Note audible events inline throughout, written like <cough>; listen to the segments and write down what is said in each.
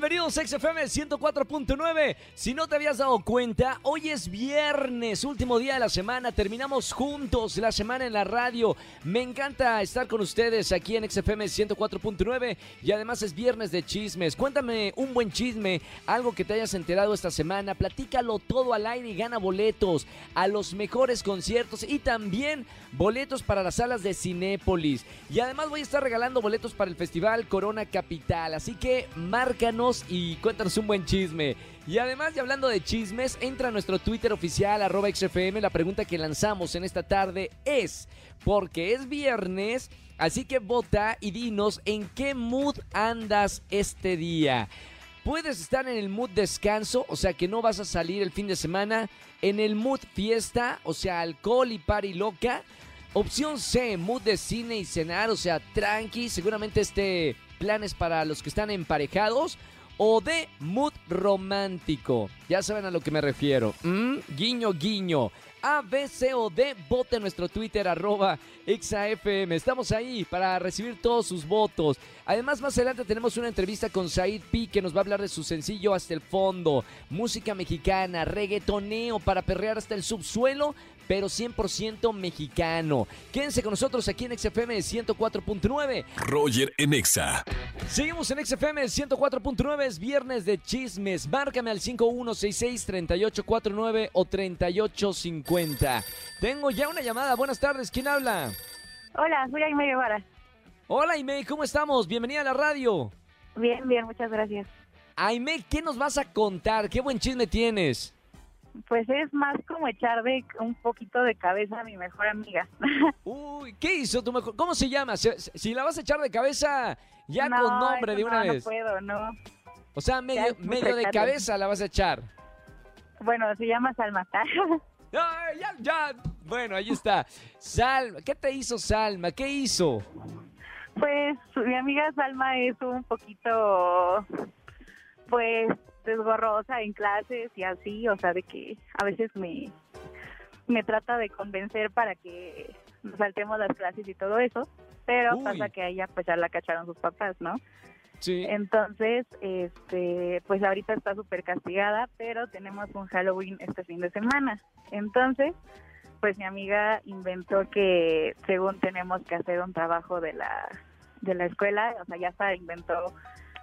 bienvenidos a XFM 104.9. Si no te habías dado cuenta, hoy es viernes, último día de la semana. Terminamos juntos la semana en la radio. Me encanta estar con ustedes aquí en XFM 104.9 y además es viernes de chismes. Cuéntame un buen chisme, algo que te hayas enterado esta semana. Platícalo todo al aire y gana boletos a los mejores conciertos y también boletos para las salas de Cinépolis. Y además voy a estar regalando boletos para el Festival Corona Capital. Así que márcanos y cuéntanos un buen chisme. Y además, y hablando de chismes, entra a nuestro Twitter oficial, XFM. La pregunta que lanzamos en esta tarde es, porque es viernes, así que vota y dinos en qué mood andas este día. Puedes estar en el mood descanso, o sea que no vas a salir el fin de semana. En el mood fiesta, o sea, alcohol y party loca. Opción C, mood de cine y cenar, o sea, tranqui. Seguramente este plan es para los que están emparejados. O de mood romántico. Ya saben a lo que me refiero. ¿Mm? Guiño, guiño. A, B, C o D, vote nuestro Twitter, arroba XAFM. Estamos ahí para recibir todos sus votos. Además, más adelante tenemos una entrevista con Said P, que nos va a hablar de su sencillo Hasta el Fondo. Música mexicana, reggaetoneo para perrear hasta el subsuelo, pero 100% mexicano. Quédense con nosotros aquí en XFM 104.9. Roger en Exa. Seguimos en XFM 104.9, es viernes de chismes. Márcame al 5166-3849 o 3850. Tengo ya una llamada. Buenas tardes, ¿quién habla? Hola, soy Aime Guevara. Hola, Aime, ¿cómo estamos? Bienvenida a la radio. Bien, bien, muchas gracias. Aime, ¿qué nos vas a contar? ¿Qué buen chisme tienes? Pues es más como echar de un poquito de cabeza a mi mejor amiga. <laughs> Uy, ¿qué hizo tu mejor? ¿Cómo se llama? Si, si la vas a echar de cabeza, ya No, con nombre de una no, vez. No puedo, no. O sea, medio, medio de cabeza la vas a echar. Bueno, se llama Salma. <laughs> Ay, ya, ya. Bueno, ahí está. Salma, ¿qué te hizo Salma? ¿Qué hizo? pues mi amiga Salma es un poquito, pues, desgorrosa en clases y así, o sea, de que a veces me, me trata de convencer para que saltemos las clases y todo eso, pero Uy. pasa que a ella pues ya la cacharon sus papás, ¿no? Sí. Entonces, este, pues ahorita está súper castigada, pero tenemos un Halloween este fin de semana. Entonces, pues mi amiga inventó que según tenemos que hacer un trabajo de la, de la escuela, o sea, ya se inventó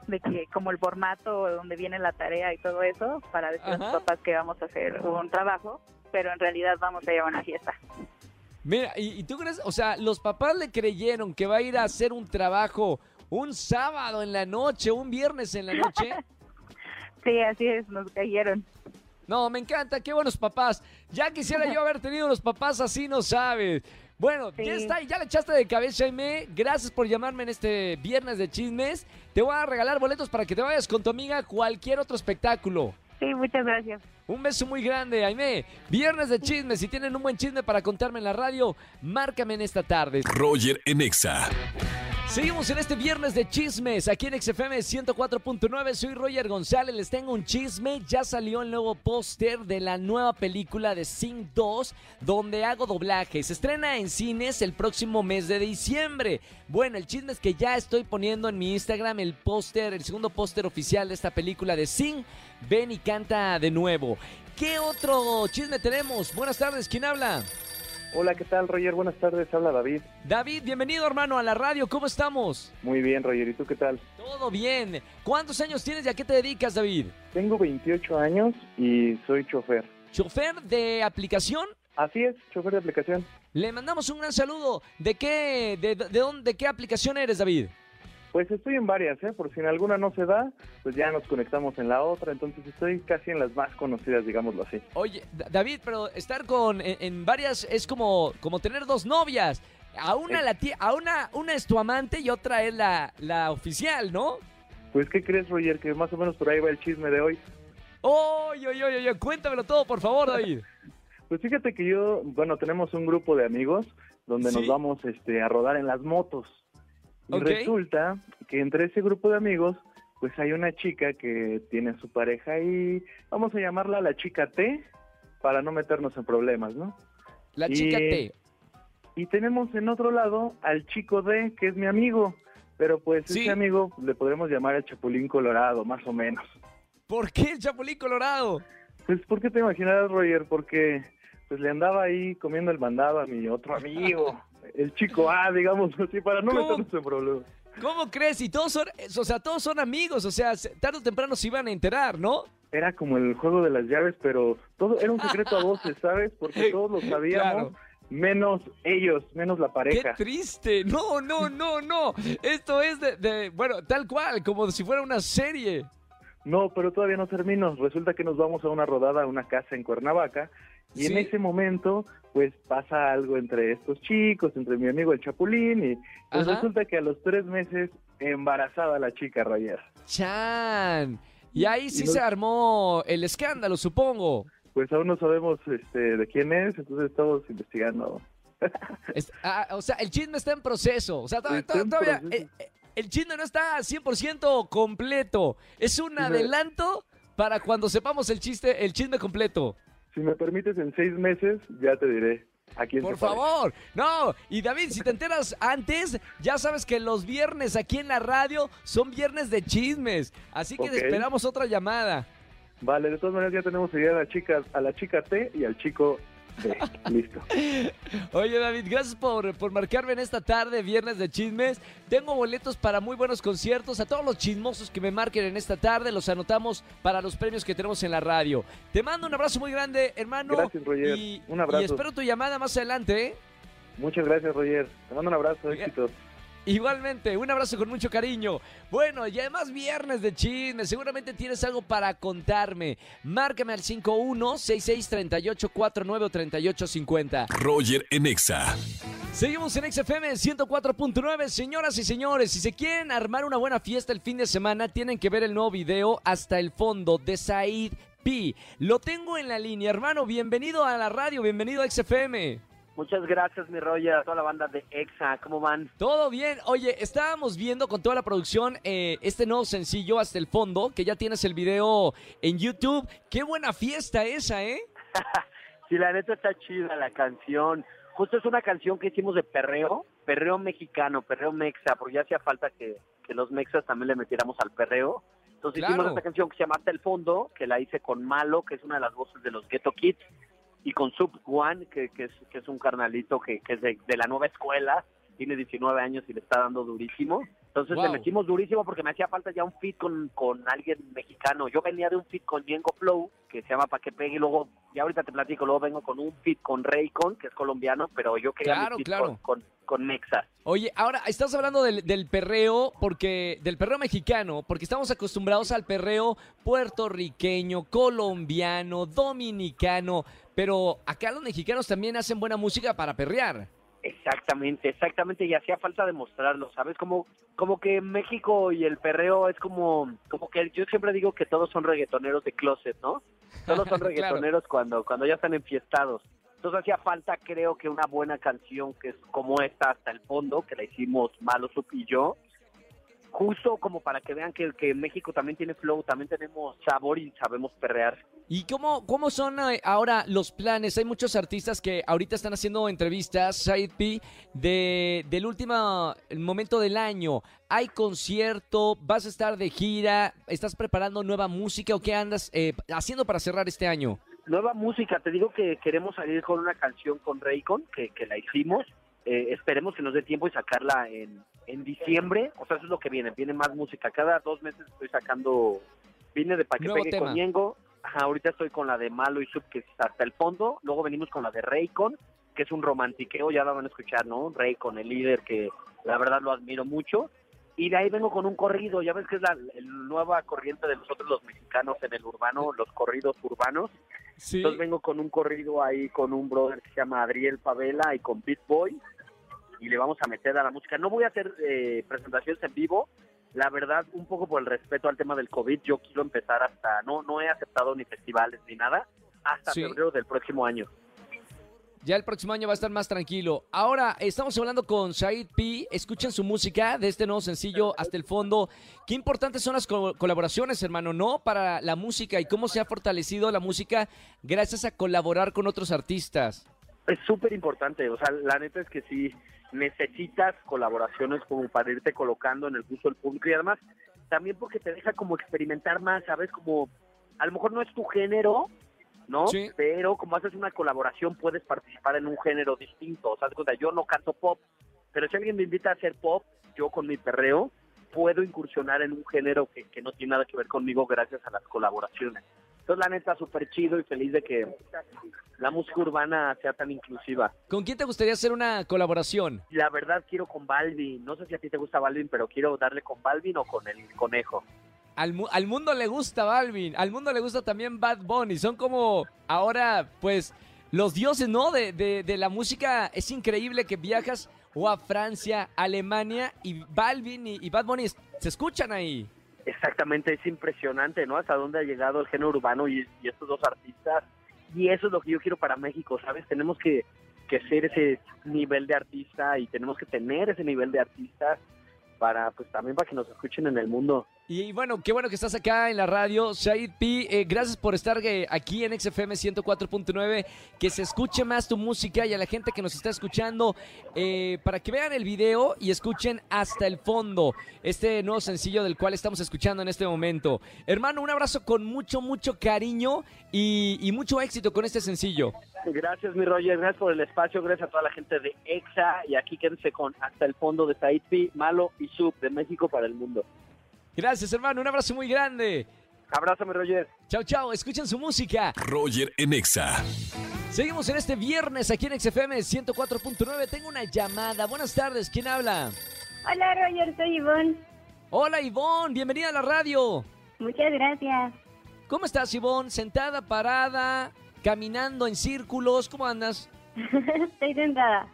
de que como el formato donde viene la tarea y todo eso, para decir a los papás que vamos a hacer un trabajo, pero en realidad vamos a ir a una fiesta. Mira, ¿y, y tú crees? O sea, los papás le creyeron que va a ir a hacer un trabajo un sábado en la noche, un viernes en la noche. <laughs> Sí, así es, nos cayeron. No, me encanta, qué buenos papás. Ya quisiera yo haber tenido los papás así, no sabes. Bueno, ya está, ya le echaste de cabeza, Aime. Gracias por llamarme en este viernes de chismes. Te voy a regalar boletos para que te vayas con tu amiga a cualquier otro espectáculo. Sí, muchas gracias. Un beso muy grande, Aime. Viernes de chismes. Si tienen un buen chisme para contarme en la radio, márcame en esta tarde. Roger en Exa. Seguimos en este viernes de chismes aquí en XFM 104.9. Soy Roger González. Les tengo un chisme. Ya salió el nuevo póster de la nueva película de Sing 2, donde hago doblaje. Se estrena en cines el próximo mes de diciembre. Bueno, el chisme es que ya estoy poniendo en mi Instagram el póster, el segundo póster oficial de esta película de Sing. Ven y canta de nuevo. ¿Qué otro chisme tenemos? Buenas tardes, ¿quién habla? Hola, ¿qué tal, Roger? Buenas tardes, habla David. David, bienvenido hermano a la radio. ¿Cómo estamos? Muy bien, Roger, ¿y tú qué tal? Todo bien. ¿Cuántos años tienes y a qué te dedicas, David? Tengo 28 años y soy chofer. ¿Chofer de aplicación? Así es, chofer de aplicación. Le mandamos un gran saludo. ¿De qué, de, de dónde, de qué aplicación eres, David? Pues estoy en varias, ¿eh? Por si en alguna no se da, pues ya nos conectamos en la otra, entonces estoy casi en las más conocidas, digámoslo así. Oye, Da- David, pero estar con en, en varias es como, como tener dos novias. A una, la ti- a una, una es tu amante y otra es la, la oficial, ¿no? Pues, ¿qué crees, Roger? Que más o menos por ahí va el chisme de hoy. Oye, oye, oye, oye, cuéntamelo todo, por favor, David. <laughs> Pues fíjate que yo, bueno, tenemos un grupo de amigos donde Sí. nos vamos este, a rodar en las motos. Y resulta que entre ese grupo de amigos, pues hay una chica que tiene a su pareja y vamos a llamarla la chica T. para no meternos en problemas, ¿no? La Y- chica T. Y tenemos en otro lado al chico D, que es mi amigo, pero pues Sí. ese amigo le podremos llamar el Chapulín Colorado, más o menos. ¿Por qué el Chapulín Colorado? Pues, ¿por qué te imaginarás, Roger? Porque pues le andaba ahí comiendo el mandado a mi otro amigo, <laughs> el chico A, digamos <laughs> así, para no ¿Cómo? meternos en problemas. ¿Cómo crees? Y todos son, o sea, todos son amigos, o sea, se- tarde o temprano se iban a enterar, ¿no? Era como el juego de las llaves, pero todo era un secreto a voces, ¿sabes? Porque <laughs> todos lo sabíamos, Claro. menos ellos, menos la ¡Qué pareja. triste! No, no, no, no. Esto es de, de- bueno, tal cual, como si fuera una serie. No, pero todavía no termino. Resulta que nos vamos a una rodada a una casa en Cuernavaca y en ese momento pues pasa algo entre estos chicos, entre mi amigo el Chapulín y pues Ajá. resulta que a los tres meses embarazada la chica Roger. Chan. Y ahí sí Y no- se armó el escándalo, supongo. Pues aún no sabemos este, de quién es, entonces estamos investigando. <laughs> Es- ah, o sea, el chisme está en proceso. O sea, todavía proceso. eh, eh, el chisme no está 100% completo. Es un adelanto para cuando sepamos el chiste, el chisme completo. Si me permites, en seis meses ya te diré a quién Por favor. No, y David, si te enteras antes, ya sabes que los viernes aquí en la radio son viernes de chismes. Así que esperamos otra llamada. Vale, de todas maneras ya tenemos idea a la chica, a la chica T y al chico Listo. Oye, David, gracias por, por marcarme en esta tarde, viernes de chismes. Tengo boletos para muy buenos conciertos. A todos los chismosos que me marquen en esta tarde, los anotamos para los premios que tenemos en la radio. Te mando un abrazo muy grande, hermano. Gracias, Roger. Y, Un abrazo. y espero tu llamada más adelante, ¿eh? Muchas gracias, Roger. Te mando un abrazo, Oiga. éxitos. Igualmente, un abrazo con mucho cariño. Bueno, y además viernes de chisme, seguramente tienes algo para contarme. Márcame al 51-6638-493850. Roger en Exa. Seguimos en XFM 104.9, señoras y señores. Si se quieren armar una buena fiesta el fin de semana, tienen que ver el nuevo video Hasta el Fondo de Said P. Lo tengo en la línea, hermano. Bienvenido a la radio, bienvenido a XFM. Muchas gracias, mi Roger, a toda la banda de EXA. ¿Cómo van? Todo bien. Oye, estábamos viendo con toda la producción eh, este nuevo sencillo Hasta el Fondo, que ya tienes el video en YouTube. Qué buena fiesta esa, ¿eh? <laughs> Sí, la neta está chida la canción. Justo es una canción que hicimos de perreo, perreo mexicano, perreo mexa, porque ya hacía falta que, que los mexas también le metiéramos al perreo. Entonces Claro. hicimos esta canción que se llama Hasta el Fondo, que la hice con Malo, que es una de las voces de los Ghetto Kids, y con Sub One, que, que, es, que es un carnalito que, que es de, de la nueva escuela, tiene 19 años y le está dando durísimo. Entonces Wow. le metimos durísimo porque me hacía falta ya un fit con, con alguien mexicano. Yo venía de un fit con Yengo Flow, que se llama Pa' que pegue, y luego, ya ahorita te platico, luego vengo con un fit con Raycon, que es colombiano, pero yo quería Claro, mi fit claro. con, con, con Mexa. Oye, ahora estás hablando del, del perreo, porque del perreo mexicano, porque estamos acostumbrados al perreo puertorriqueño, colombiano, dominicano, pero acá los mexicanos también hacen buena música para perrear. Exactamente, exactamente, y hacía falta demostrarlo, ¿sabes? Como, como que México y el perreo es como, como que yo siempre digo que todos son reggaetoneros de closet, ¿no? Todos son <laughs> Claro. reggaetoneros cuando, cuando ya están enfiestados. Entonces hacía falta, creo que una buena canción que es como esta hasta el fondo, que la hicimos Malo Sup y yo, justo como para que vean que, que México también tiene flow, también tenemos sabor y sabemos perrear. ¿Y cómo, cómo son eh, ahora los planes? Hay muchos artistas que ahorita están haciendo entrevistas, Side P, de, del último momento del año. ¿Hay concierto? ¿Vas a estar de gira? ¿Estás preparando nueva música o qué andas eh, haciendo para cerrar este año? Nueva música, te digo que queremos salir con una canción con Raycon, que, que la hicimos. Eh, esperemos que nos dé tiempo y sacarla en, en diciembre. O sea, eso es lo que viene. Viene más música. Cada dos meses estoy sacando. Vine de Pa' que Nuevo pegue tema. con Ñengo. Ajá, ahorita estoy con la de Malo y Sub, que es hasta el fondo. Luego venimos con la de Raycon, que es un romantiqueo. Ya la van a escuchar, ¿no? Raycon, el líder, que la verdad lo admiro mucho. Y de ahí vengo con un corrido. Ya ves que es la, la nueva corriente de nosotros los mexicanos en el urbano, los corridos urbanos. Sí. Entonces vengo con un corrido ahí con un brother que se llama Adriel Pavela y con Beat Boy y le vamos a meter a la música. No voy a hacer eh, presentaciones en vivo, la verdad, un poco por el respeto al tema del COVID, yo quiero empezar hasta, no, no he aceptado ni festivales ni nada, hasta Sí. febrero del próximo año. Ya el próximo año va a estar más tranquilo. Ahora, estamos hablando con Said P. Escuchen su música de este nuevo sencillo hasta el fondo. Qué importantes son las co- colaboraciones, hermano, ¿no? Para la música y cómo se ha fortalecido la música gracias a colaborar con otros artistas. Es súper importante, o sea, la neta es que sí necesitas colaboraciones como para irte colocando en el gusto del público y además también porque te deja como experimentar más, ¿sabes? Como a lo mejor no es tu género, ¿no? Sí. Pero como haces una colaboración puedes participar en un género distinto, o sea, yo no canto pop, pero si alguien me invita a hacer pop, yo con mi perreo puedo incursionar en un género que, que no tiene nada que ver conmigo gracias a las colaboraciones. Entonces, la neta, súper chido y feliz de que la música urbana sea tan inclusiva. ¿Con quién te gustaría hacer una colaboración? La verdad quiero con Balvin. No sé si a ti te gusta Balvin, pero quiero darle con Balvin o con el conejo. Al, mu- al mundo le gusta Balvin, al mundo le gusta también Bad Bunny. Son como ahora, pues, los dioses, ¿no? De, de- de la música. Es increíble que viajas o a Francia, Alemania y Balvin y, y Bad Bunny se escuchan ahí. Exactamente, es impresionante, ¿no? Hasta dónde ha llegado el género urbano y, estos dos artistas. Y eso es lo que yo quiero para México, ¿sabes? Tenemos que, que ser ese nivel de artista y tenemos que tener ese nivel de artista para, pues también para que nos escuchen en el mundo. Y bueno, qué bueno que estás acá en la radio, Said P. eh, gracias por estar eh, aquí en XFM 104.9. Que se escuche más tu música y a la gente que nos está escuchando eh, para que vean el video y escuchen hasta el fondo este nuevo sencillo del cual estamos escuchando en este momento. Hermano, un abrazo con mucho, mucho cariño y, mucho éxito con este sencillo. Gracias, mi Roger, gracias por el espacio, gracias a toda la gente de EXA y aquí quédense con Hasta el Fondo de Said P, Malo y Sub de México para el mundo. Gracias, hermano, un abrazo muy grande. Abrázame, Roger. Chao, chao, escuchen su música. Roger en Exa. Seguimos en este viernes aquí en XFM 104.9. Tengo una llamada. Buenas tardes, ¿quién habla? Hola Roger, soy Ivonne. Hola Ivonne, bienvenida a la radio. Muchas gracias. ¿Cómo estás Ivonne? ¿Sentada, parada, caminando en círculos? ¿Cómo andas? <laughs> Estoy sentada.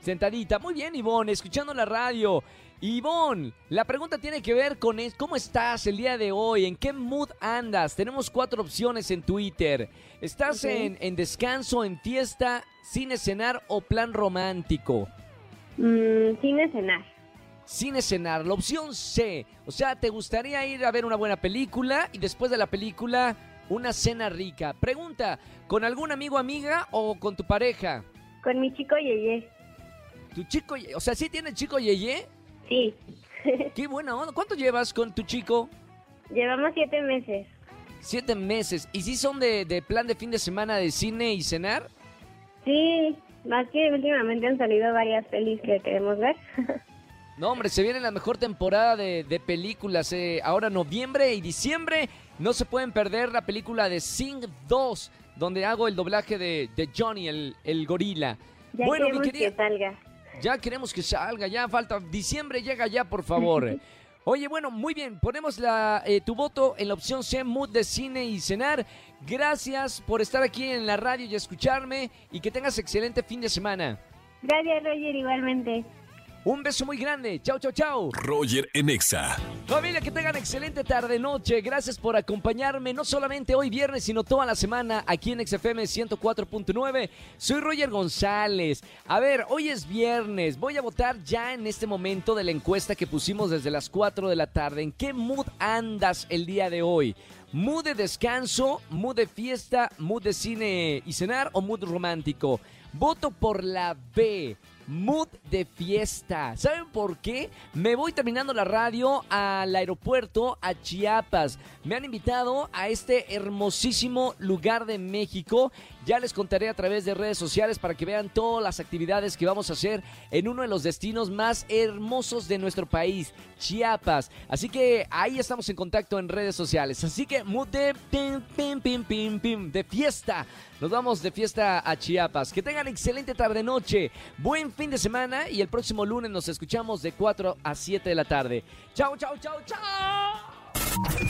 Sentadita. Muy bien Ivonne, escuchando la radio. Ivonne, la pregunta tiene que ver con es- cómo estás el día de hoy, en qué mood andas. Tenemos cuatro opciones en Twitter. ¿Estás en, en descanso, en fiesta, cine cenar o plan romántico? Mm, sin cenar. Sin cenar. La opción C. O sea, ¿te gustaría ir a ver una buena película y después de la película una cena rica? Pregunta, ¿con algún amigo, amiga o con tu pareja? Con mi chico Yeye. ¿Tu chico, o sea, sí tiene chico Yeye? Sí. <laughs> Qué buena onda. ¿Cuánto llevas con tu chico? Llevamos siete meses. Siete meses. ¿Y si son de, de plan de fin de semana de cine y cenar? Sí, más que últimamente han salido varias pelis que queremos ver. <laughs> No, hombre, se viene la mejor temporada de, de películas. eh. Ahora noviembre y diciembre no se pueden perder la película de Sing 2, donde hago el doblaje de, de Johnny, el, el gorila. ya bueno, mi querida, que salga. Ya queremos que salga, ya falta. Diciembre llega ya, por favor. <laughs> Oye, bueno, muy bien. Ponemos la, eh, tu voto en la opción C, Mood de Cine y Cenar. Gracias por estar aquí en la radio y escucharme. Y que tengas excelente fin de semana. Gracias Roger, igualmente. Un beso muy grande. Chao, chao, chao. Roger en Exa. Familia, que tengan excelente tarde-noche. Gracias por acompañarme, no solamente hoy viernes, sino toda la semana aquí en XFM 104.9. Soy Roger González. A ver, hoy es viernes. Voy a votar ya en este momento de la encuesta que pusimos desde las 4 de la tarde. ¿En qué mood andas el día de hoy? ¿Mood de descanso, mood de fiesta, mood de cine y cenar o mood romántico? Voto por la B. Mood de fiesta. ¿Saben por qué? Me voy terminando la radio al aeropuerto a Chiapas. Me han invitado a este hermosísimo lugar de México. Ya les contaré a través de redes sociales para que vean todas las actividades que vamos a hacer en uno de los destinos más hermosos de nuestro país, Chiapas. Así que ahí estamos en contacto en redes sociales. Así que de pim, pim, pim, pim, pim, de fiesta. Nos vamos de fiesta a Chiapas. Que tengan excelente tarde noche. Buen fin de semana y el próximo lunes nos escuchamos de 4 a 7 de la tarde. Chao, chao, chao, chao.